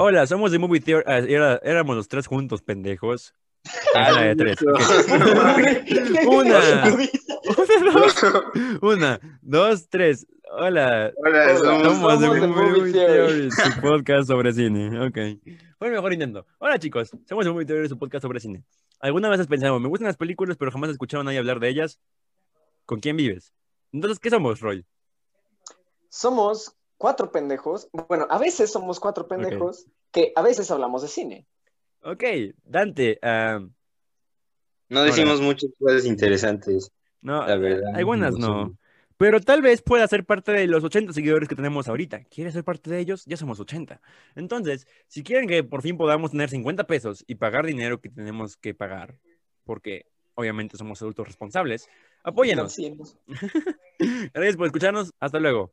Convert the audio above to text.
Hola, somos de Movie Theory. ah, era- éramos los tres juntos, pendejos. Ah, la de tres. Una. Una, dos, tres. Hola. Hola, somos- Somos de somos de Movie, Movie Theory, su podcast sobre cine. Ok. Fue el mejor intento. Hola, chicos. Somos de Movie Theory, su podcast sobre cine. ¿Alguna vez has pensado, me gustan las películas, pero jamás he escuchado a nadie hablar de ellas? ¿Con quién vives? Entonces, ¿qué somos, Roy? Somos cuatro pendejos. Bueno, a veces somos cuatro pendejos que a veces hablamos de cine. Ok, Dante. ah, No decimos muchas cosas interesantes, no, la verdad. algunas sé. no. Pero tal vez pueda ser parte de los 80 seguidores que tenemos ahorita. ¿Quieres ser parte de ellos? Ya somos 80. Entonces, si quieren que por fin podamos tener 50 pesos y pagar dinero que tenemos que pagar, porque obviamente somos adultos responsables, apóyenos. Gracias por escucharnos. Hasta luego.